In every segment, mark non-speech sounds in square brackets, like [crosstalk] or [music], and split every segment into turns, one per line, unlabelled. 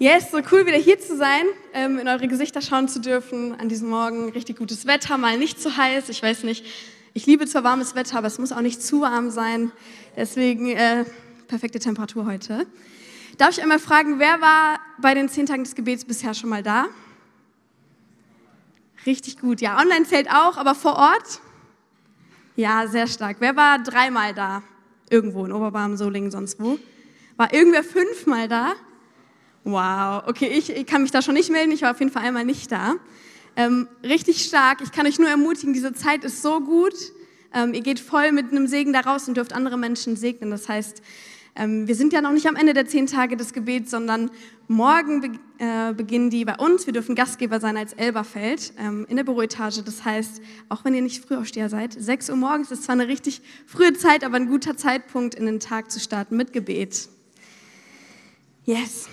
Yes, so cool wieder hier zu sein, ähm, in eure Gesichter schauen zu dürfen an diesem Morgen. Richtig gutes Wetter, mal nicht zu heiß. Ich weiß nicht, ich liebe zwar warmes Wetter, aber es muss auch nicht zu warm sein. Deswegen äh, perfekte Temperatur heute. Darf ich einmal fragen, wer war bei den zehn Tagen des Gebets bisher schon mal da? Richtig gut. Ja, online zählt auch, aber vor Ort? Ja, sehr stark. Wer war dreimal da? Irgendwo in Oberbarm, Solingen, sonst wo? War irgendwer fünfmal da? Wow, okay, ich, ich, kann mich da schon nicht melden, ich war auf jeden Fall einmal nicht da. Ähm, richtig stark, ich kann euch nur ermutigen, diese Zeit ist so gut. Ähm, ihr geht voll mit einem Segen da raus und dürft andere Menschen segnen. Das heißt, ähm, wir sind ja noch nicht am Ende der zehn Tage des Gebets, sondern morgen be äh, beginnen die bei uns. Wir dürfen Gastgeber sein als Elberfeld ähm, in der Büroetage. Das heißt, auch wenn ihr nicht Frühaufsteher seid, 6 Uhr morgens ist zwar eine richtig frühe Zeit, aber ein guter Zeitpunkt, in den Tag zu starten mit Gebet. Yes.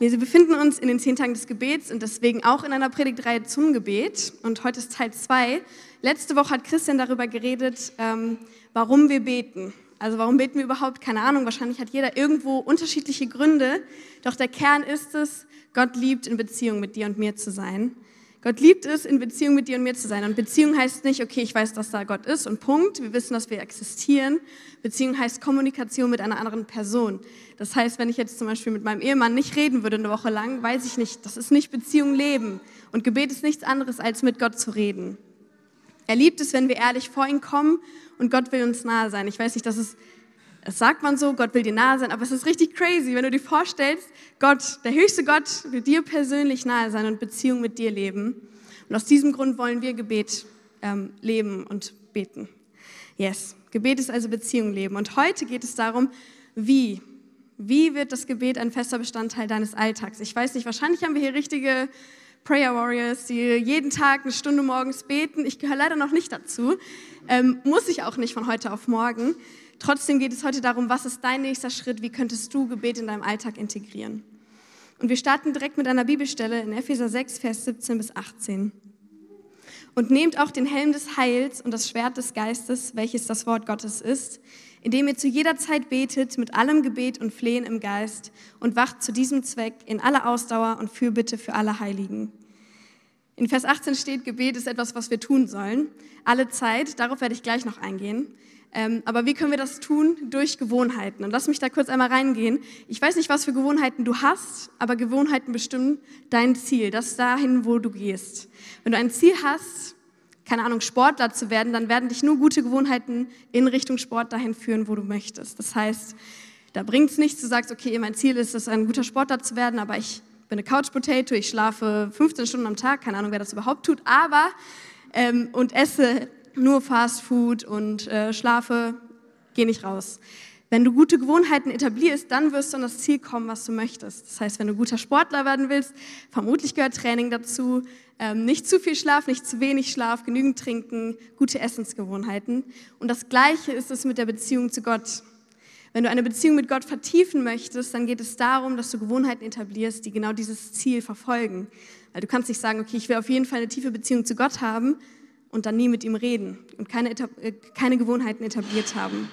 Wir befinden uns in den zehn Tagen des Gebets und deswegen auch in einer Predigtreihe zum Gebet. Und heute ist Teil zwei. Letzte Woche hat Christian darüber geredet, ähm, warum wir beten. Also warum beten wir überhaupt? Keine Ahnung. Wahrscheinlich hat jeder irgendwo unterschiedliche Gründe. Doch der Kern ist es, Gott liebt, in Beziehung mit dir und mir zu sein. Gott liebt es, in Beziehung mit dir und mir zu sein. Und Beziehung heißt nicht, okay, ich weiß, dass da Gott ist und Punkt. Wir wissen, dass wir existieren. Beziehung heißt Kommunikation mit einer anderen Person. Das heißt, wenn ich jetzt zum Beispiel mit meinem Ehemann nicht reden würde eine Woche lang, weiß ich nicht, das ist nicht Beziehung leben. Und Gebet ist nichts anderes, als mit Gott zu reden. Er liebt es, wenn wir ehrlich vor ihn kommen und Gott will uns nahe sein. Ich weiß nicht, das ist das sagt man so, Gott will dir nahe sein, aber es ist richtig crazy, wenn du dir vorstellst, Gott, der höchste Gott, will dir persönlich nahe sein und Beziehung mit dir leben. Und aus diesem Grund wollen wir Gebet ähm, leben und beten. Yes, Gebet ist also Beziehung leben. Und heute geht es darum, wie. Wie wird das Gebet ein fester Bestandteil deines Alltags? Ich weiß nicht, wahrscheinlich haben wir hier richtige Prayer Warriors, die jeden Tag eine Stunde morgens beten. Ich gehöre leider noch nicht dazu. Ähm, muss ich auch nicht von heute auf morgen. Trotzdem geht es heute darum, was ist dein nächster Schritt? Wie könntest du Gebet in deinem Alltag integrieren? Und wir starten direkt mit einer Bibelstelle in Epheser 6, Vers 17 bis 18. Und nehmt auch den Helm des Heils und das Schwert des Geistes, welches das Wort Gottes ist, indem ihr zu jeder Zeit betet mit allem Gebet und Flehen im Geist und wacht zu diesem Zweck in aller Ausdauer und Fürbitte für alle Heiligen. In Vers 18 steht, Gebet ist etwas, was wir tun sollen. Alle Zeit, darauf werde ich gleich noch eingehen. Ähm, aber wie können wir das tun? Durch Gewohnheiten. Und lass mich da kurz einmal reingehen. Ich weiß nicht, was für Gewohnheiten du hast, aber Gewohnheiten bestimmen dein Ziel, das dahin, wo du gehst. Wenn du ein Ziel hast, keine Ahnung, Sportler zu werden, dann werden dich nur gute Gewohnheiten in Richtung Sport dahin führen, wo du möchtest. Das heißt, da bringt es nichts, du sagst, okay, mein Ziel ist es, ein guter Sportler zu werden, aber ich bin eine Couch Potato, ich schlafe 15 Stunden am Tag, keine Ahnung, wer das überhaupt tut, aber ähm, und esse nur Fast Food und äh, schlafe, geh nicht raus. Wenn du gute Gewohnheiten etablierst, dann wirst du an das Ziel kommen, was du möchtest. Das heißt, wenn du guter Sportler werden willst, vermutlich gehört Training dazu, ähm, nicht zu viel Schlaf, nicht zu wenig Schlaf, genügend trinken, gute Essensgewohnheiten. Und das Gleiche ist es mit der Beziehung zu Gott. Wenn du eine Beziehung mit Gott vertiefen möchtest, dann geht es darum, dass du Gewohnheiten etablierst, die genau dieses Ziel verfolgen. Weil du kannst nicht sagen, okay, ich will auf jeden Fall eine tiefe Beziehung zu Gott haben, und dann nie mit ihm reden und keine, äh, keine Gewohnheiten etabliert haben.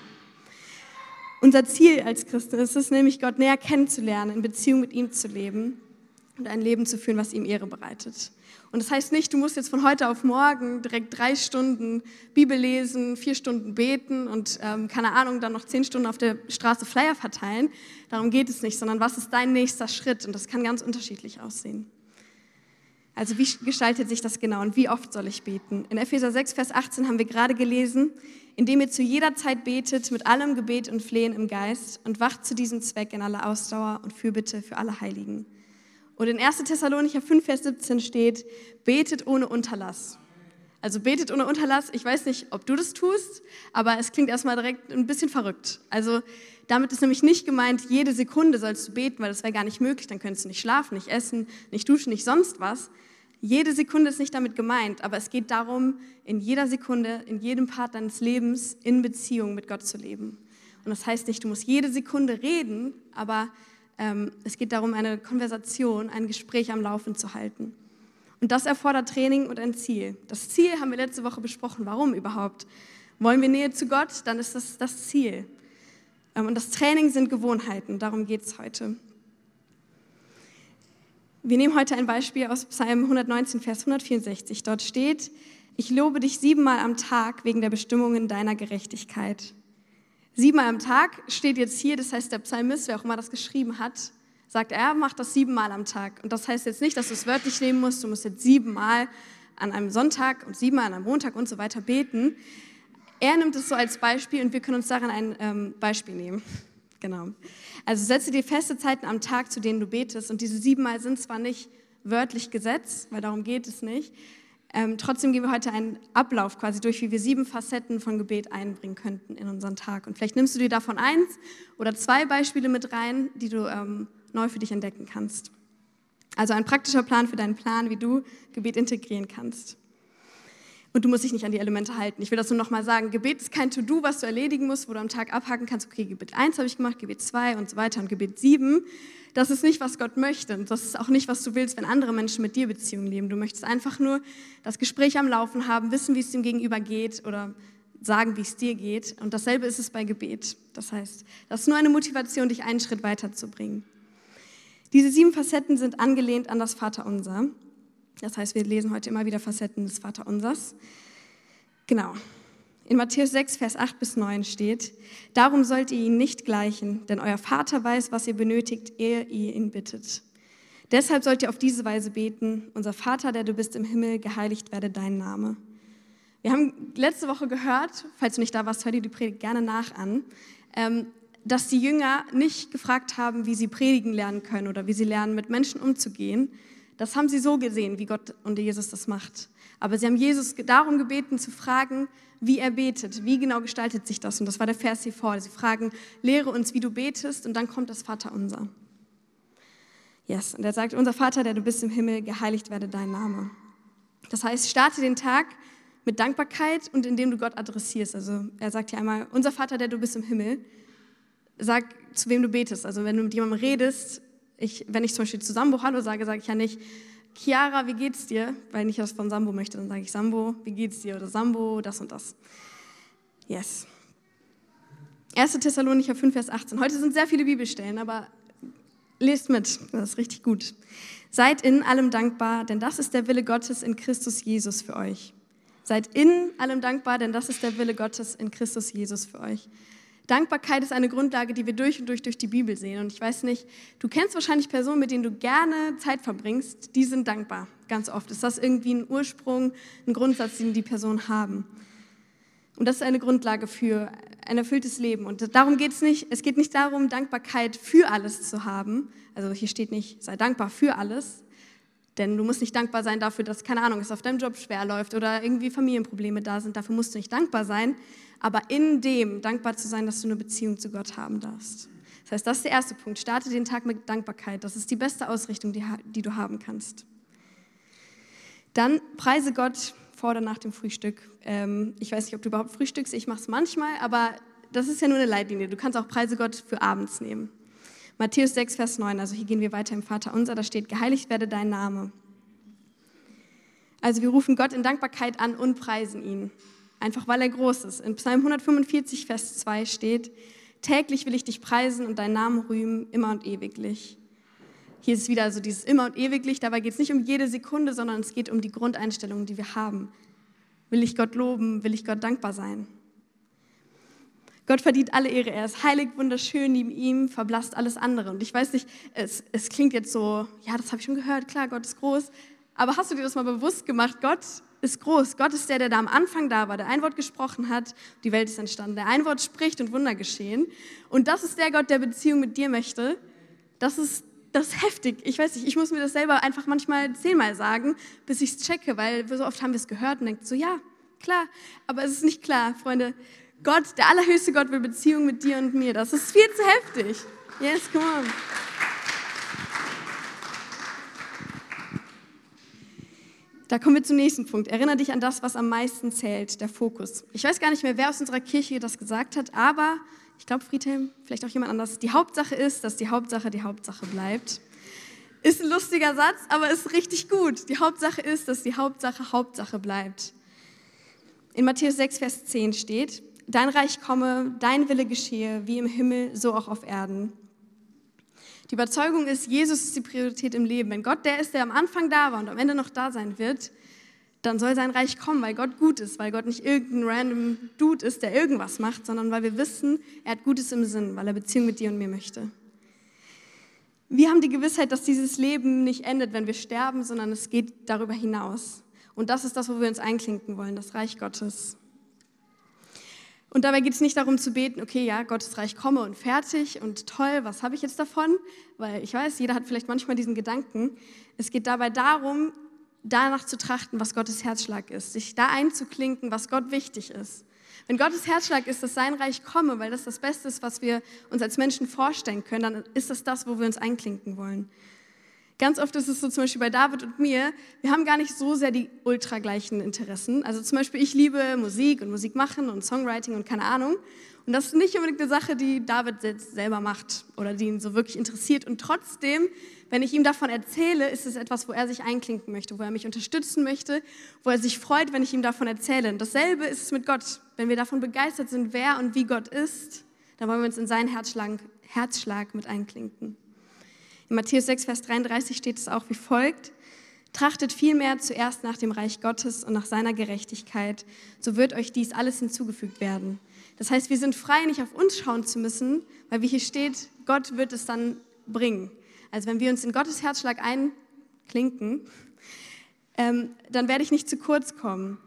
Unser Ziel als Christen ist es nämlich, Gott näher kennenzulernen, in Beziehung mit ihm zu leben und ein Leben zu führen, was ihm Ehre bereitet. Und das heißt nicht, du musst jetzt von heute auf morgen direkt drei Stunden Bibel lesen, vier Stunden beten und ähm, keine Ahnung, dann noch zehn Stunden auf der Straße Flyer verteilen. Darum geht es nicht, sondern was ist dein nächster Schritt? Und das kann ganz unterschiedlich aussehen. Also wie gestaltet sich das genau und wie oft soll ich beten? In Epheser 6, Vers 18 haben wir gerade gelesen, indem ihr zu jeder Zeit betet mit allem Gebet und Flehen im Geist und wacht zu diesem Zweck in aller Ausdauer und Fürbitte für alle Heiligen. Und in 1. Thessalonicher 5, Vers 17 steht, betet ohne Unterlass. Also betet ohne Unterlass. Ich weiß nicht, ob du das tust, aber es klingt erstmal direkt ein bisschen verrückt. Also damit ist nämlich nicht gemeint, jede Sekunde sollst du beten, weil das wäre gar nicht möglich. Dann könntest du nicht schlafen, nicht essen, nicht duschen, nicht sonst was. Jede Sekunde ist nicht damit gemeint, aber es geht darum, in jeder Sekunde, in jedem Part deines Lebens in Beziehung mit Gott zu leben. Und das heißt nicht, du musst jede Sekunde reden, aber ähm, es geht darum, eine Konversation, ein Gespräch am Laufen zu halten. Und das erfordert Training und ein Ziel. Das Ziel haben wir letzte Woche besprochen. Warum überhaupt? Wollen wir Nähe zu Gott, dann ist das das Ziel. Ähm, und das Training sind Gewohnheiten, darum geht es heute. Wir nehmen heute ein Beispiel aus Psalm 119, Vers 164. Dort steht, ich lobe dich siebenmal am Tag wegen der Bestimmungen deiner Gerechtigkeit. Siebenmal am Tag steht jetzt hier, das heißt, der Psalmist, wer auch immer das geschrieben hat, sagt, er macht das siebenmal am Tag. Und das heißt jetzt nicht, dass du es wörtlich nehmen musst, du musst jetzt siebenmal an einem Sonntag und siebenmal an einem Montag und so weiter beten. Er nimmt es so als Beispiel und wir können uns daran ein ähm, Beispiel nehmen. [laughs] Genau. Also setze dir feste Zeiten am Tag, zu denen du betest. Und diese siebenmal sind zwar nicht wörtlich gesetzt, weil darum geht es nicht. Ähm, trotzdem gehen wir heute einen Ablauf quasi durch, wie wir sieben Facetten von Gebet einbringen könnten in unseren Tag. Und vielleicht nimmst du dir davon eins oder zwei Beispiele mit rein, die du ähm, neu für dich entdecken kannst. Also ein praktischer Plan für deinen Plan, wie du Gebet integrieren kannst. Und du musst dich nicht an die Elemente halten. Ich will das nur nochmal sagen. Gebet ist kein To-Do, was du erledigen musst, wo du am Tag abhaken kannst, okay, Gebet 1 habe ich gemacht, Gebet 2 und so weiter und Gebet 7. Das ist nicht, was Gott möchte. Und das ist auch nicht, was du willst, wenn andere Menschen mit dir Beziehungen leben. Du möchtest einfach nur das Gespräch am Laufen haben, wissen, wie es dem Gegenüber geht oder sagen, wie es dir geht. Und dasselbe ist es bei Gebet. Das heißt, das ist nur eine Motivation, dich einen Schritt weiterzubringen. Diese sieben Facetten sind angelehnt an das Vaterunser. Das heißt, wir lesen heute immer wieder Facetten des Vaterunsers. Genau. In Matthäus 6, Vers 8 bis 9 steht, Darum sollt ihr ihn nicht gleichen, denn euer Vater weiß, was ihr benötigt, ehe ihr ihn bittet. Deshalb sollt ihr auf diese Weise beten, unser Vater, der du bist im Himmel, geheiligt werde dein Name. Wir haben letzte Woche gehört, falls du nicht da warst, hör dir die Predigt gerne nach an, ähm, dass die Jünger nicht gefragt haben, wie sie predigen lernen können oder wie sie lernen, mit Menschen umzugehen, das haben sie so gesehen, wie Gott und Jesus das macht. Aber sie haben Jesus darum gebeten zu fragen, wie er betet, wie genau gestaltet sich das. Und das war der Vers hier vor. Sie fragen, lehre uns, wie du betest, und dann kommt das Vaterunser. Yes, und er sagt, unser Vater, der du bist im Himmel, geheiligt werde dein Name. Das heißt, starte den Tag mit Dankbarkeit und indem du Gott adressierst. Also er sagt hier einmal, unser Vater, der du bist im Himmel, sag, zu wem du betest. Also wenn du mit jemandem redest, ich, wenn ich zum Beispiel zu Sambo Hallo sage, sage ich ja nicht, Chiara, wie geht's dir? Weil ich das von Sambo möchte, dann sage ich Sambo, wie geht's dir? Oder Sambo, das und das. Yes. 1. Thessalonicher 5, Vers 18. Heute sind sehr viele Bibelstellen, aber lest mit, das ist richtig gut. Seid in allem dankbar, denn das ist der Wille Gottes in Christus Jesus für euch. Seid in allem dankbar, denn das ist der Wille Gottes in Christus Jesus für euch. Dankbarkeit ist eine Grundlage, die wir durch und durch durch die Bibel sehen. Und ich weiß nicht, du kennst wahrscheinlich Personen, mit denen du gerne Zeit verbringst, die sind dankbar, ganz oft. Ist das irgendwie ein Ursprung, ein Grundsatz, den die Personen haben? Und das ist eine Grundlage für ein erfülltes Leben. Und darum geht es nicht. Es geht nicht darum, Dankbarkeit für alles zu haben. Also hier steht nicht, sei dankbar für alles. Denn du musst nicht dankbar sein dafür, dass, keine Ahnung, es auf deinem Job schwer läuft oder irgendwie Familienprobleme da sind. Dafür musst du nicht dankbar sein, aber in dem dankbar zu sein, dass du eine Beziehung zu Gott haben darfst. Das heißt, das ist der erste Punkt. Starte den Tag mit Dankbarkeit. Das ist die beste Ausrichtung, die, die du haben kannst. Dann preise Gott vor oder nach dem Frühstück. Ähm, ich weiß nicht, ob du überhaupt frühstückst. Ich mache es manchmal, aber das ist ja nur eine Leitlinie. Du kannst auch Preise Gott für abends nehmen. Matthäus 6, Vers 9. Also hier gehen wir weiter im Vater unser. Da steht, geheiligt werde dein Name. Also wir rufen Gott in Dankbarkeit an und preisen ihn einfach weil er groß ist. In Psalm 145, Vers 2 steht, täglich will ich dich preisen und deinen Namen rühmen, immer und ewiglich. Hier ist wieder so dieses immer und ewiglich, dabei geht es nicht um jede Sekunde, sondern es geht um die Grundeinstellung, die wir haben. Will ich Gott loben, will ich Gott dankbar sein? Gott verdient alle Ehre. Er ist heilig, wunderschön, neben ihm verblasst alles andere. Und ich weiß nicht, es, es klingt jetzt so, ja, das habe ich schon gehört, klar, Gott ist groß. Aber hast du dir das mal bewusst gemacht? Gott ist groß. Gott ist der, der da am Anfang da war, der ein Wort gesprochen hat, die Welt ist entstanden, der ein Wort spricht und Wunder geschehen. Und das ist der Gott, der Beziehung mit dir möchte. Das ist, das ist heftig. Ich weiß nicht, ich muss mir das selber einfach manchmal zehnmal sagen, bis ich es checke, weil so oft haben wir es gehört und denkt so, ja, klar. Aber es ist nicht klar, Freunde. Gott, der allerhöchste Gott will Beziehung mit dir und mir. Das ist viel zu heftig. Yes, come on. Da kommen wir zum nächsten Punkt. Erinnere dich an das, was am meisten zählt, der Fokus. Ich weiß gar nicht mehr, wer aus unserer Kirche das gesagt hat, aber ich glaube, Friedhelm, vielleicht auch jemand anders. Die Hauptsache ist, dass die Hauptsache die Hauptsache bleibt. Ist ein lustiger Satz, aber ist richtig gut. Die Hauptsache ist, dass die Hauptsache Hauptsache bleibt. In Matthäus 6, Vers 10 steht, Dein Reich komme, dein Wille geschehe, wie im Himmel, so auch auf Erden. Die Überzeugung ist, Jesus ist die Priorität im Leben. Wenn Gott der ist, der am Anfang da war und am Ende noch da sein wird, dann soll sein Reich kommen, weil Gott gut ist, weil Gott nicht irgendein random Dude ist, der irgendwas macht, sondern weil wir wissen, er hat Gutes im Sinn, weil er Beziehung mit dir und mir möchte. Wir haben die Gewissheit, dass dieses Leben nicht endet, wenn wir sterben, sondern es geht darüber hinaus. Und das ist das, wo wir uns einklinken wollen, das Reich Gottes. Und dabei geht es nicht darum zu beten, okay, ja, Gottes Reich komme und fertig und toll, was habe ich jetzt davon? Weil ich weiß, jeder hat vielleicht manchmal diesen Gedanken. Es geht dabei darum, danach zu trachten, was Gottes Herzschlag ist, sich da einzuklinken, was Gott wichtig ist. Wenn Gottes Herzschlag ist, dass sein Reich komme, weil das das Beste ist, was wir uns als Menschen vorstellen können, dann ist das das, wo wir uns einklinken wollen. Ganz oft ist es so zum Beispiel bei David und mir, wir haben gar nicht so sehr die ultra gleichen Interessen. Also zum Beispiel ich liebe Musik und Musik machen und Songwriting und keine Ahnung. Und das ist nicht unbedingt eine Sache, die David selber macht oder die ihn so wirklich interessiert. Und trotzdem, wenn ich ihm davon erzähle, ist es etwas, wo er sich einklinken möchte, wo er mich unterstützen möchte, wo er sich freut, wenn ich ihm davon erzähle. Und dasselbe ist es mit Gott. Wenn wir davon begeistert sind, wer und wie Gott ist, dann wollen wir uns in seinen Herzschlag, Herzschlag mit einklinken. In Matthäus 6, Vers 33 steht es auch wie folgt. Trachtet vielmehr zuerst nach dem Reich Gottes und nach seiner Gerechtigkeit, so wird euch dies alles hinzugefügt werden. Das heißt, wir sind frei, nicht auf uns schauen zu müssen, weil wie hier steht, Gott wird es dann bringen. Also wenn wir uns in Gottes Herzschlag einklinken, ähm, dann werde ich nicht zu kurz kommen.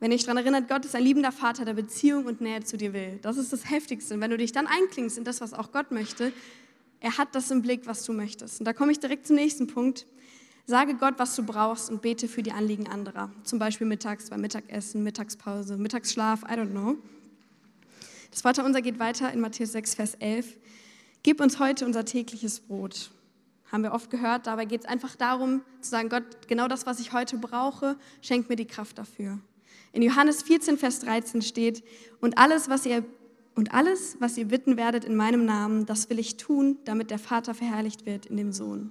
Wenn ich daran erinnert, Gott ist ein liebender Vater, der Beziehung und Nähe zu dir will. Das ist das Heftigste. Und wenn du dich dann einklingst in das, was auch Gott möchte, er hat das im Blick, was du möchtest. Und da komme ich direkt zum nächsten Punkt. Sage Gott, was du brauchst und bete für die Anliegen anderer. Zum Beispiel mittags beim Mittagessen, Mittagspause, Mittagsschlaf, I don't know. Das Vaterunser geht weiter in Matthäus 6, Vers 11. Gib uns heute unser tägliches Brot. Haben wir oft gehört. Dabei geht es einfach darum, zu sagen, Gott, genau das, was ich heute brauche, schenk mir die Kraft dafür. In Johannes 14, Vers 13 steht, und alles, was ihr und alles, was ihr bitten werdet in meinem Namen, das will ich tun, damit der Vater verherrlicht wird in dem Sohn.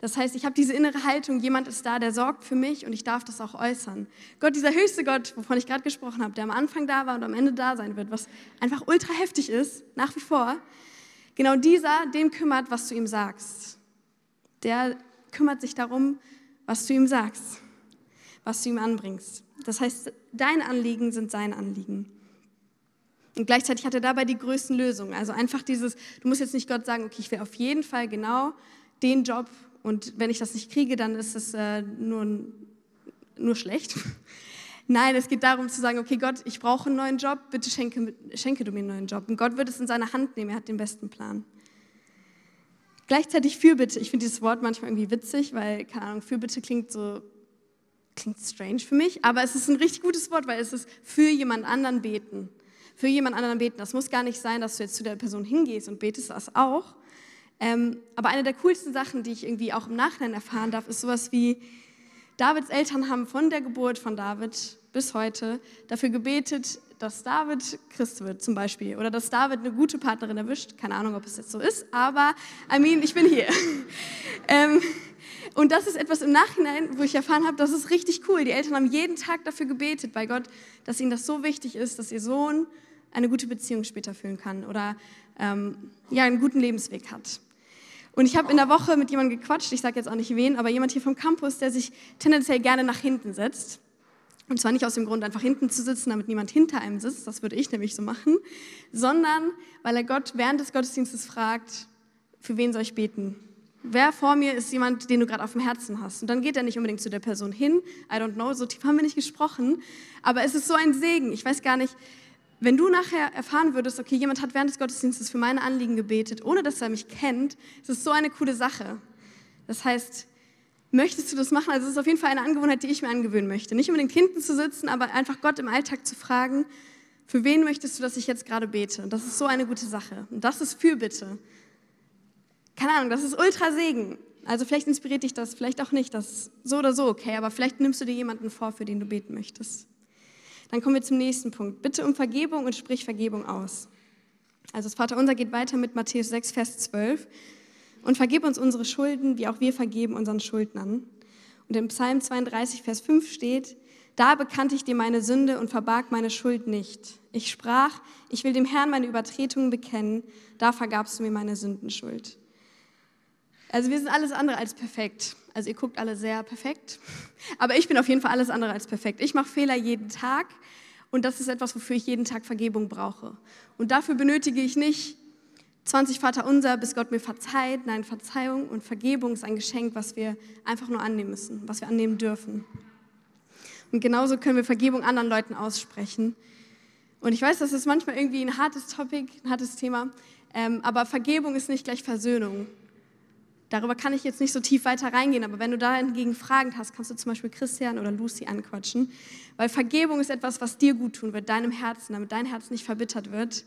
Das heißt, ich habe diese innere Haltung, jemand ist da, der sorgt für mich und ich darf das auch äußern. Gott, dieser höchste Gott, wovon ich gerade gesprochen habe, der am Anfang da war und am Ende da sein wird, was einfach ultra heftig ist, nach wie vor, genau dieser, dem kümmert, was du ihm sagst. Der kümmert sich darum, was du ihm sagst, was du ihm anbringst. Das heißt, deine Anliegen sind sein Anliegen. Und gleichzeitig hat er dabei die größten Lösungen. Also einfach dieses, du musst jetzt nicht Gott sagen, okay, ich will auf jeden Fall genau den Job und wenn ich das nicht kriege, dann ist es äh, nur, nur schlecht. [laughs] Nein, es geht darum zu sagen, okay Gott, ich brauche einen neuen Job, bitte schenke, schenke du mir einen neuen Job. Und Gott wird es in seine Hand nehmen, er hat den besten Plan. Gleichzeitig Fürbitte. Ich finde dieses Wort manchmal irgendwie witzig, weil, keine Ahnung, Fürbitte klingt so, klingt strange für mich, aber es ist ein richtig gutes Wort, weil es ist für jemand anderen beten für jemand anderen beten. Das muss gar nicht sein, dass du jetzt zu der Person hingehst und betest das auch. Ähm, aber eine der coolsten Sachen, die ich irgendwie auch im Nachhinein erfahren darf, ist sowas wie, Davids Eltern haben von der Geburt von David bis heute dafür gebetet, dass David Christ wird zum Beispiel oder dass David eine gute Partnerin erwischt. Keine Ahnung, ob es jetzt so ist, aber I mean, ich bin hier. [laughs] ähm, und das ist etwas im Nachhinein, wo ich erfahren habe, das ist richtig cool. Die Eltern haben jeden Tag dafür gebetet bei Gott, dass ihnen das so wichtig ist, dass ihr Sohn eine gute Beziehung später führen kann oder ähm, ja, einen guten Lebensweg hat. Und ich habe in der Woche mit jemandem gequatscht, ich sage jetzt auch nicht wen, aber jemand hier vom Campus, der sich tendenziell gerne nach hinten setzt. Und zwar nicht aus dem Grund, einfach hinten zu sitzen, damit niemand hinter einem sitzt, das würde ich nämlich so machen, sondern weil er Gott während des Gottesdienstes fragt, für wen soll ich beten? Wer vor mir ist jemand, den du gerade auf dem Herzen hast? Und dann geht er nicht unbedingt zu der Person hin, I don't know, so tief haben wir nicht gesprochen, aber es ist so ein Segen. Ich weiß gar nicht, wenn du nachher erfahren würdest, okay, jemand hat während des Gottesdienstes für meine Anliegen gebetet, ohne dass er mich kennt, ist es so eine coole Sache. Das heißt, möchtest du das machen? Also es ist auf jeden Fall eine Angewohnheit, die ich mir angewöhnen möchte. Nicht unbedingt hinten zu sitzen, aber einfach Gott im Alltag zu fragen, für wen möchtest du, dass ich jetzt gerade bete? Und das ist so eine gute Sache. Und das ist Fürbitte. Keine Ahnung, das ist ultra Segen. Also vielleicht inspiriert dich das, vielleicht auch nicht. Das ist so oder so okay, aber vielleicht nimmst du dir jemanden vor, für den du beten möchtest. Dann kommen wir zum nächsten Punkt. Bitte um Vergebung und sprich Vergebung aus. Also das Vaterunser geht weiter mit Matthäus 6, Vers 12. Und vergib uns unsere Schulden, wie auch wir vergeben unseren Schuldnern. Und im Psalm 32, Vers 5 steht, Da bekannte ich dir meine Sünde und verbarg meine Schuld nicht. Ich sprach, ich will dem Herrn meine Übertretungen bekennen, da vergabst du mir meine Sündenschuld. Also wir sind alles andere als perfekt. Also ihr guckt alle sehr perfekt, aber ich bin auf jeden Fall alles andere als perfekt. Ich mache Fehler jeden Tag und das ist etwas, wofür ich jeden Tag Vergebung brauche. Und dafür benötige ich nicht 20 Vater unser, bis Gott mir verzeiht. Nein, Verzeihung und Vergebung ist ein Geschenk, was wir einfach nur annehmen müssen, was wir annehmen dürfen. Und genauso können wir Vergebung anderen Leuten aussprechen. Und ich weiß, das ist manchmal irgendwie ein hartes Topic, ein hartes Thema, ähm, aber Vergebung ist nicht gleich Versöhnung. Darüber kann ich jetzt nicht so tief weiter reingehen, aber wenn du da hingegen Fragen hast, kannst du zum Beispiel Christian oder Lucy anquatschen, weil Vergebung ist etwas, was dir gut tun wird, deinem Herzen, damit dein Herz nicht verbittert wird.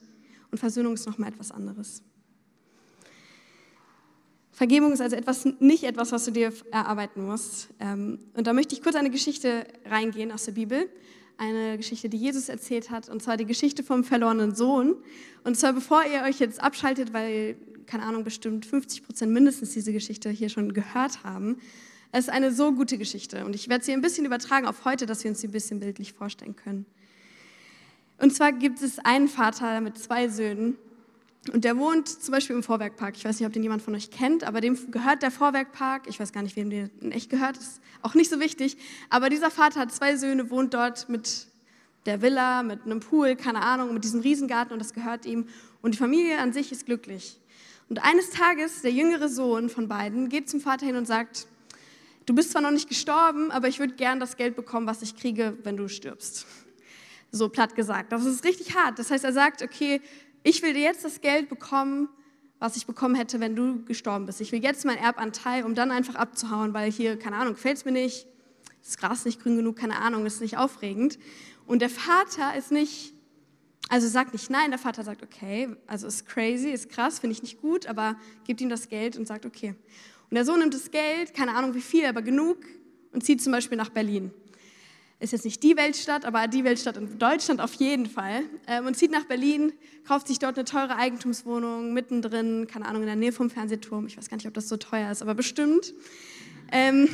Und Versöhnung ist nochmal etwas anderes. Vergebung ist also etwas, nicht etwas, was du dir erarbeiten musst. Ähm, und da möchte ich kurz eine Geschichte reingehen aus der Bibel. Eine Geschichte, die Jesus erzählt hat, und zwar die Geschichte vom verlorenen Sohn. Und zwar bevor ihr euch jetzt abschaltet, weil, keine Ahnung, bestimmt 50 Prozent mindestens diese Geschichte hier schon gehört haben. Es ist eine so gute Geschichte. Und ich werde sie ein bisschen übertragen auf heute, dass wir uns sie ein bisschen bildlich vorstellen können. Und zwar gibt es einen Vater mit zwei Söhnen. Und der wohnt zum Beispiel im Vorwerkpark. Ich weiß nicht, ob den jemand von euch kennt, aber dem gehört der Vorwerkpark. Ich weiß gar nicht, wem der in echt gehört. Ist auch nicht so wichtig. Aber dieser Vater hat zwei Söhne, wohnt dort mit der Villa, mit einem Pool, keine Ahnung, mit diesem Riesengarten und das gehört ihm. Und die Familie an sich ist glücklich. Und eines Tages, der jüngere Sohn von beiden geht zum Vater hin und sagt, du bist zwar noch nicht gestorben, aber ich würde gern das Geld bekommen, was ich kriege, wenn du stirbst. So platt gesagt. Das ist richtig hart. Das heißt, er sagt, okay, ich will dir jetzt das Geld bekommen, was ich bekommen hätte, wenn du gestorben bist. Ich will jetzt meinen Erbanteil, um dann einfach abzuhauen, weil hier, keine Ahnung, gefällt es mir nicht, das Gras nicht grün genug, keine Ahnung, ist nicht aufregend. Und der Vater ist nicht, also sagt nicht nein, der Vater sagt, okay, also ist crazy, ist krass, finde ich nicht gut, aber gibt ihm das Geld und sagt, okay. Und der Sohn nimmt das Geld, keine Ahnung wie viel, aber genug und zieht zum Beispiel nach Berlin ist jetzt nicht die Weltstadt, aber die Weltstadt in Deutschland auf jeden Fall. Ähm, und zieht nach Berlin, kauft sich dort eine teure Eigentumswohnung mittendrin, keine Ahnung, in der Nähe vom Fernsehturm. Ich weiß gar nicht, ob das so teuer ist, aber bestimmt. Ähm,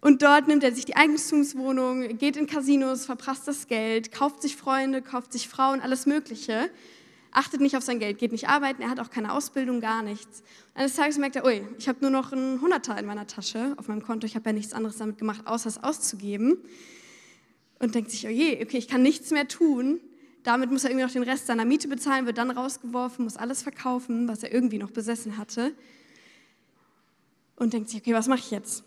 und dort nimmt er sich die Eigentumswohnung, geht in Casinos, verprasst das Geld, kauft sich Freunde, kauft sich Frauen, alles Mögliche achtet nicht auf sein Geld, geht nicht arbeiten, er hat auch keine Ausbildung, gar nichts. Und eines Tages merkt er, ui, ich habe nur noch ein Hunderter in meiner Tasche auf meinem Konto, ich habe ja nichts anderes damit gemacht, außer es auszugeben. Und denkt sich, oh je, okay, ich kann nichts mehr tun. Damit muss er irgendwie noch den Rest seiner Miete bezahlen, wird dann rausgeworfen, muss alles verkaufen, was er irgendwie noch besessen hatte. Und denkt sich, okay, was mache ich jetzt?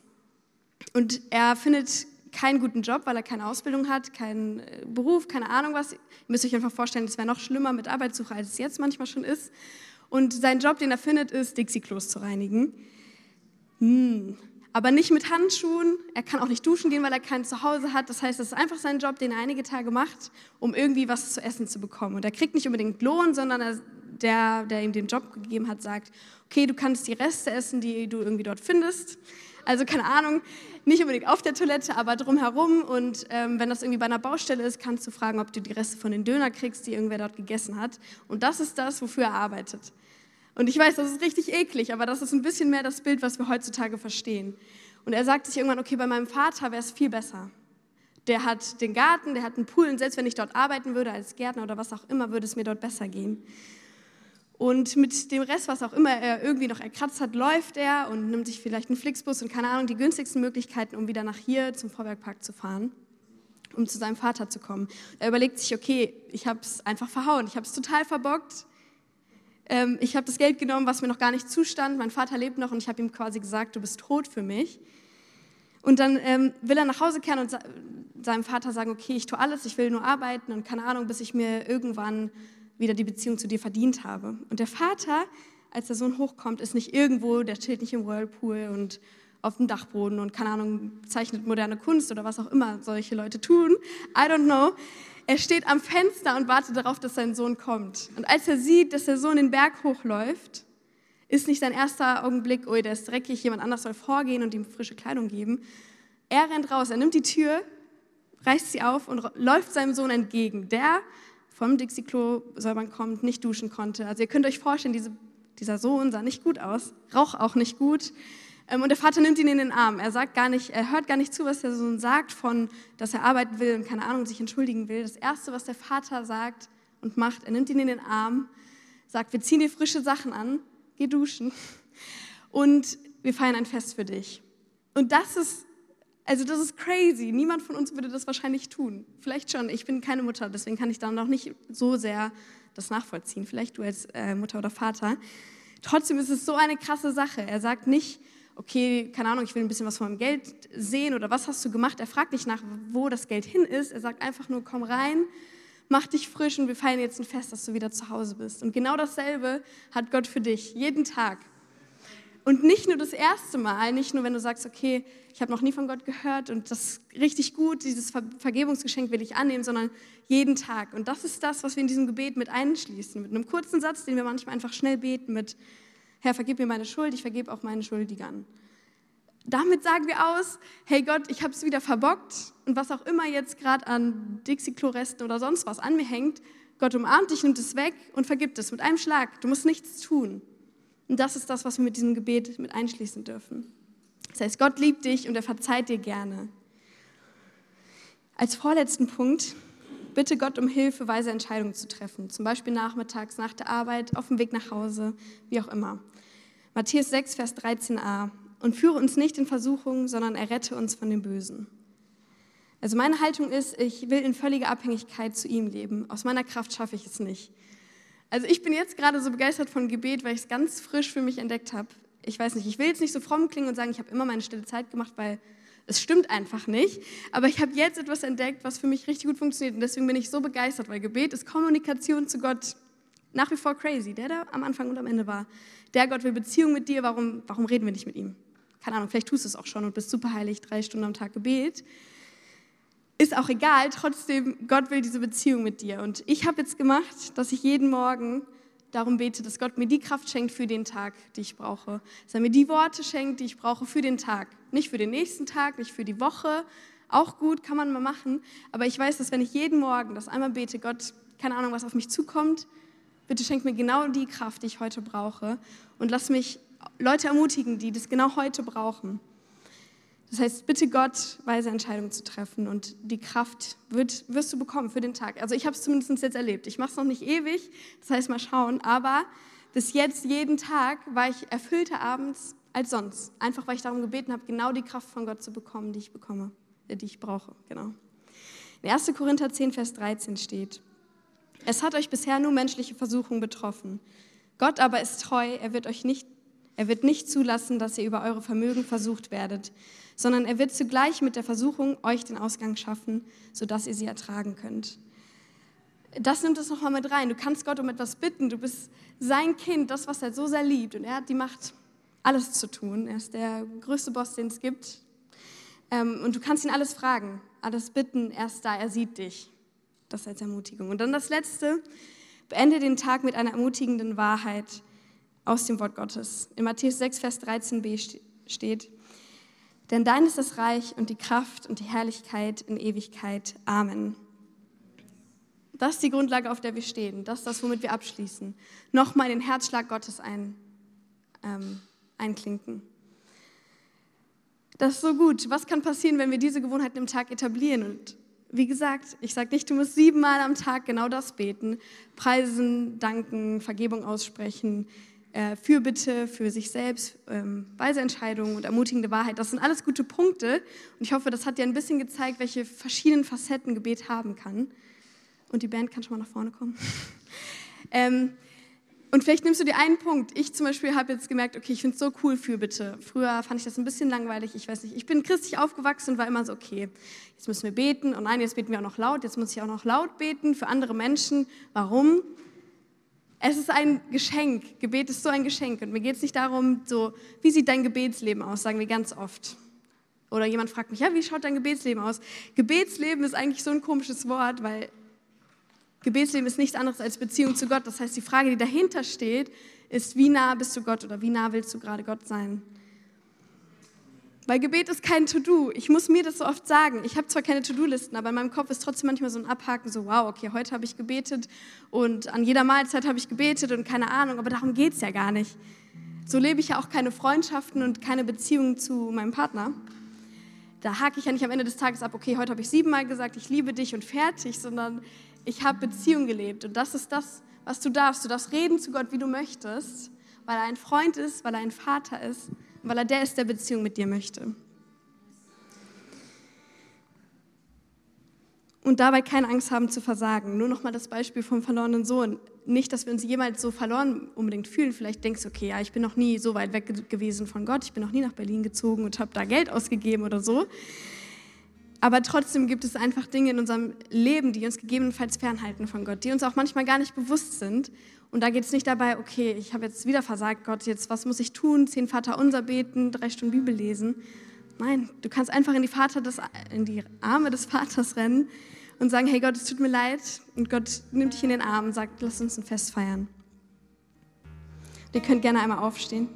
Und er findet keinen guten Job, weil er keine Ausbildung hat, keinen äh, Beruf, keine Ahnung was. Ihr müsst euch einfach vorstellen, es wäre noch schlimmer mit Arbeitssuche, als es jetzt manchmal schon ist. Und sein Job, den er findet, ist, Dixie-Klos zu reinigen. Hm. Aber nicht mit Handschuhen. Er kann auch nicht duschen gehen, weil er kein Zuhause hat. Das heißt, es ist einfach sein Job, den er einige Tage macht, um irgendwie was zu essen zu bekommen. Und er kriegt nicht unbedingt Lohn, sondern er, der, der ihm den Job gegeben hat, sagt, okay, du kannst die Reste essen, die du irgendwie dort findest. Also keine Ahnung, nicht unbedingt auf der Toilette, aber drumherum. Und ähm, wenn das irgendwie bei einer Baustelle ist, kannst du fragen, ob du die Reste von den Döner kriegst, die irgendwer dort gegessen hat. Und das ist das, wofür er arbeitet. Und ich weiß, das ist richtig eklig, aber das ist ein bisschen mehr das Bild, was wir heutzutage verstehen. Und er sagt sich irgendwann, okay, bei meinem Vater wäre es viel besser. Der hat den Garten, der hat einen Pool und selbst wenn ich dort arbeiten würde als Gärtner oder was auch immer, würde es mir dort besser gehen. Und mit dem Rest, was auch immer er irgendwie noch erkratzt hat, läuft er und nimmt sich vielleicht einen Flixbus und keine Ahnung, die günstigsten Möglichkeiten, um wieder nach hier zum Vorwerkpark zu fahren, um zu seinem Vater zu kommen. Er überlegt sich, okay, ich habe es einfach verhauen, ich habe es total verbockt. Ähm, ich habe das Geld genommen, was mir noch gar nicht zustand. Mein Vater lebt noch und ich habe ihm quasi gesagt, du bist tot für mich. Und dann ähm, will er nach Hause kehren und seinem Vater sagen, okay, ich tue alles, ich will nur arbeiten und keine Ahnung, bis ich mir irgendwann wieder die Beziehung zu dir verdient habe. Und der Vater, als der Sohn hochkommt, ist nicht irgendwo, der chillt nicht im Whirlpool und auf dem Dachboden und keine Ahnung, zeichnet moderne Kunst oder was auch immer solche Leute tun. I don't know. Er steht am Fenster und wartet darauf, dass sein Sohn kommt. Und als er sieht, dass der Sohn den Berg hochläuft, ist nicht sein erster Augenblick, oh, der ist dreckig, jemand anders soll vorgehen und ihm frische Kleidung geben. Er rennt raus, er nimmt die Tür, reißt sie auf und läuft seinem Sohn entgegen. Der vom Dixie-Klo säubern kommt, nicht duschen konnte. Also ihr könnt euch vorstellen, diese, dieser Sohn sah nicht gut aus, roch auch nicht gut. Ähm, und der Vater nimmt ihn in den Arm. Er sagt gar nicht, er hört gar nicht zu, was der Sohn sagt, von, dass er arbeiten will und keine Ahnung, sich entschuldigen will. Das Erste, was der Vater sagt und macht, er nimmt ihn in den Arm, sagt, wir ziehen dir frische Sachen an, geh duschen und wir feiern ein Fest für dich. Und das ist, also das ist crazy. Niemand von uns würde das wahrscheinlich tun. Vielleicht schon. Ich bin keine Mutter, deswegen kann ich da noch nicht so sehr das nachvollziehen. Vielleicht du als äh, Mutter oder Vater. Trotzdem ist es so eine krasse Sache. Er sagt nicht, okay, keine Ahnung, ich will ein bisschen was von meinem Geld sehen oder was hast du gemacht. Er fragt nicht nach, wo das Geld hin ist. Er sagt einfach nur, komm rein, mach dich frisch und wir feiern jetzt ein Fest, dass du wieder zu Hause bist. Und genau dasselbe hat Gott für dich, jeden Tag. Und nicht nur das erste Mal, nicht nur wenn du sagst, okay, ich habe noch nie von Gott gehört und das ist richtig gut, dieses Vergebungsgeschenk will ich annehmen, sondern jeden Tag. Und das ist das, was wir in diesem Gebet mit einschließen, mit einem kurzen Satz, den wir manchmal einfach schnell beten mit, Herr, vergib mir meine Schuld, ich vergebe auch meinen Schuldigern. Damit sagen wir aus, hey Gott, ich habe es wieder verbockt und was auch immer jetzt gerade an Dixie-Klo-Resten oder sonst was an mir hängt, Gott umarmt dich, nimmt es weg und vergibt es mit einem Schlag. Du musst nichts tun. Und das ist das, was wir mit diesem Gebet mit einschließen dürfen. Das heißt, Gott liebt dich und er verzeiht dir gerne. Als vorletzten Punkt, bitte Gott um Hilfe, weise Entscheidungen zu treffen. Zum Beispiel nachmittags, nach der Arbeit, auf dem Weg nach Hause, wie auch immer. Matthäus 6, Vers 13a. Und führe uns nicht in Versuchung, sondern errette uns von dem Bösen. Also meine Haltung ist, ich will in völliger Abhängigkeit zu ihm leben. Aus meiner Kraft schaffe ich es nicht. Also ich bin jetzt gerade so begeistert von Gebet, weil ich es ganz frisch für mich entdeckt habe. Ich weiß nicht, ich will jetzt nicht so fromm klingen und sagen, ich habe immer meine stille Zeit gemacht, weil es stimmt einfach nicht. Aber ich habe jetzt etwas entdeckt, was für mich richtig gut funktioniert. Und deswegen bin ich so begeistert, weil Gebet ist Kommunikation zu Gott nach wie vor crazy. Der, der am Anfang und am Ende war. Der Gott will Beziehung mit dir, warum, warum reden wir nicht mit ihm? Keine Ahnung, vielleicht tust du es auch schon und bist super heilig, drei Stunden am Tag Gebet. Ist auch egal, trotzdem, Gott will diese Beziehung mit dir. Und ich habe jetzt gemacht, dass ich jeden Morgen darum bete, dass Gott mir die Kraft schenkt für den Tag, die ich brauche. Dass er mir die Worte schenkt, die ich brauche für den Tag. Nicht für den nächsten Tag, nicht für die Woche. Auch gut, kann man mal machen. Aber ich weiß, dass wenn ich jeden Morgen das einmal bete, Gott, keine Ahnung, was auf mich zukommt, bitte schenk mir genau die Kraft, die ich heute brauche. Und lass mich Leute ermutigen, die das genau heute brauchen. Das heißt, bitte Gott, weise Entscheidungen zu treffen und die Kraft wird, wirst du bekommen für den Tag. Also ich habe es zumindest jetzt erlebt. Ich mache es noch nicht ewig, das heißt mal schauen, aber bis jetzt jeden Tag war ich erfüllter abends als sonst. Einfach weil ich darum gebeten habe, genau die Kraft von Gott zu bekommen, die ich bekomme, äh, die ich brauche. Genau. In 1. Korinther 10, Vers 13 steht, es hat euch bisher nur menschliche Versuchungen betroffen. Gott aber ist treu, er wird euch nicht, er wird nicht zulassen, dass ihr über eure Vermögen versucht werdet sondern er wird zugleich mit der Versuchung euch den Ausgang schaffen, sodass ihr sie ertragen könnt. Das nimmt es nochmal mit rein. Du kannst Gott um etwas bitten. Du bist sein Kind, das, was er so sehr liebt. Und er hat die Macht, alles zu tun. Er ist der größte Boss, den es gibt. Ähm, und du kannst ihn alles fragen, alles bitten. Er ist da, er sieht dich. Das als Ermutigung. Und dann das Letzte. Beende den Tag mit einer ermutigenden Wahrheit aus dem Wort Gottes. In Matthäus 6, Vers 13b steht, denn dein ist das Reich und die Kraft und die Herrlichkeit in Ewigkeit. Amen. Das ist die Grundlage, auf der wir stehen. Das ist das, womit wir abschließen. Nochmal den Herzschlag Gottes ein, ähm, einklinken. Das ist so gut. Was kann passieren, wenn wir diese Gewohnheiten im Tag etablieren? Und wie gesagt, ich sage nicht, du musst siebenmal am Tag genau das beten. Preisen, danken, Vergebung aussprechen, äh, Fürbitte für sich selbst, ähm, weise Entscheidungen und ermutigende Wahrheit. Das sind alles gute Punkte und ich hoffe, das hat dir ein bisschen gezeigt, welche verschiedenen Facetten Gebet haben kann. Und die Band kann schon mal nach vorne kommen. [laughs] ähm, und vielleicht nimmst du dir einen Punkt. Ich zum Beispiel habe jetzt gemerkt, okay, ich finde es so cool, Fürbitte. Früher fand ich das ein bisschen langweilig. Ich weiß nicht, ich bin christlich aufgewachsen und war immer so, okay, jetzt müssen wir beten. Und nein, jetzt beten wir auch noch laut. Jetzt muss ich auch noch laut beten für andere Menschen. Warum? Es ist ein Geschenk. Gebet ist so ein Geschenk. Und mir geht es nicht darum, so, wie sieht dein Gebetsleben aus, sagen wir ganz oft. Oder jemand fragt mich, ja, wie schaut dein Gebetsleben aus? Gebetsleben ist eigentlich so ein komisches Wort, weil Gebetsleben ist nichts anderes als Beziehung zu Gott. Das heißt, die Frage, die dahinter steht, ist, wie nah bist du Gott oder wie nah willst du gerade Gott sein? Weil Gebet ist kein To-Do. Ich muss mir das so oft sagen. Ich habe zwar keine To-Do-Listen, aber in meinem Kopf ist trotzdem manchmal so ein Abhaken, so wow, okay, heute habe ich gebetet und an jeder Mahlzeit habe ich gebetet und keine Ahnung, aber darum geht es ja gar nicht. So lebe ich ja auch keine Freundschaften und keine Beziehungen zu meinem Partner. Da hake ich ja nicht am Ende des Tages ab, okay, heute habe ich siebenmal gesagt, ich liebe dich und fertig, sondern ich habe Beziehung gelebt. Und das ist das, was du darfst. Du darfst reden zu Gott, wie du möchtest, weil er ein Freund ist, weil er ein Vater ist, weil er der ist, der Beziehung mit dir möchte. und dabei keine Angst haben zu versagen. Nur noch mal das Beispiel vom verlorenen Sohn. Nicht, dass wir uns jemals so verloren unbedingt fühlen. Vielleicht denkst du, okay, ja, ich bin noch nie so weit weg gewesen von Gott, ich bin noch nie nach Berlin gezogen und habe da Geld ausgegeben oder so. Aber trotzdem gibt es einfach Dinge in unserem Leben, die uns gegebenenfalls fernhalten von Gott, die uns auch manchmal gar nicht bewusst sind. Und da geht es nicht dabei, okay, ich habe jetzt wieder versagt, Gott, jetzt was muss ich tun? Zehn Vater unser beten, drei Stunden Bibel lesen. Nein, du kannst einfach in die, Vater des, in die Arme des Vaters rennen und sagen, hey Gott, es tut mir leid. Und Gott nimmt dich in den Arm und sagt, lass uns ein Fest feiern. ihr könnt gerne einmal aufstehen.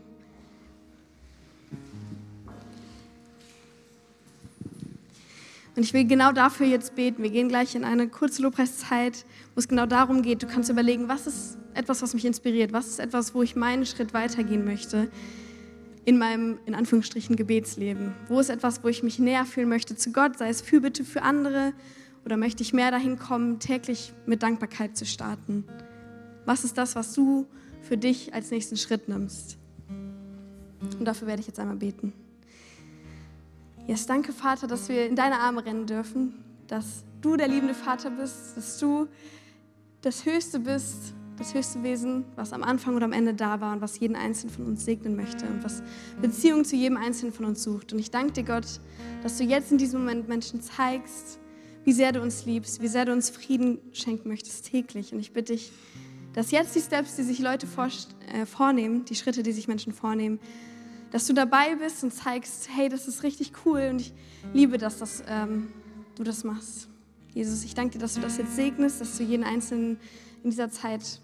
Und ich will genau dafür jetzt beten. Wir gehen gleich in eine kurze Lobpreiszeit, wo es genau darum geht. Du kannst überlegen, was ist etwas, was mich inspiriert? Was ist etwas, wo ich meinen Schritt weitergehen möchte? in meinem, in Anführungsstrichen, Gebetsleben? Wo ist etwas, wo ich mich näher fühlen möchte zu Gott, sei es Fürbitte für andere oder möchte ich mehr dahin kommen, täglich mit Dankbarkeit zu starten? Was ist das, was du für dich als nächsten Schritt nimmst? Und dafür werde ich jetzt einmal beten. Yes, danke, Vater, dass wir in deine Arme rennen dürfen, dass du der liebende Vater bist, dass du das Höchste bist das höchste Wesen, was am Anfang oder am Ende da war und was jeden Einzelnen von uns segnen möchte und was Beziehung zu jedem Einzelnen von uns sucht. Und ich danke dir, Gott, dass du jetzt in diesem Moment Menschen zeigst, wie sehr du uns liebst, wie sehr du uns Frieden schenken möchtest täglich. Und ich bitte dich, dass jetzt die Steps, die sich Leute vor, äh, vornehmen, die Schritte, die sich Menschen vornehmen, dass du dabei bist und zeigst, hey, das ist richtig cool und ich liebe das, dass ähm, du das machst. Jesus, ich danke dir, dass du das jetzt segnest, dass du jeden Einzelnen in dieser Zeit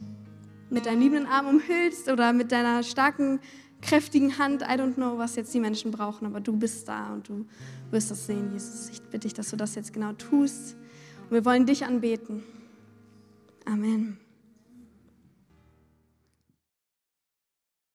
mit deinem liebenden Arm umhüllst oder mit deiner starken, kräftigen Hand. I don't know, was jetzt die Menschen brauchen, aber du bist da und du wirst das sehen, Jesus. Ich bitte dich, dass du das jetzt genau tust. Und wir wollen dich anbeten. Amen.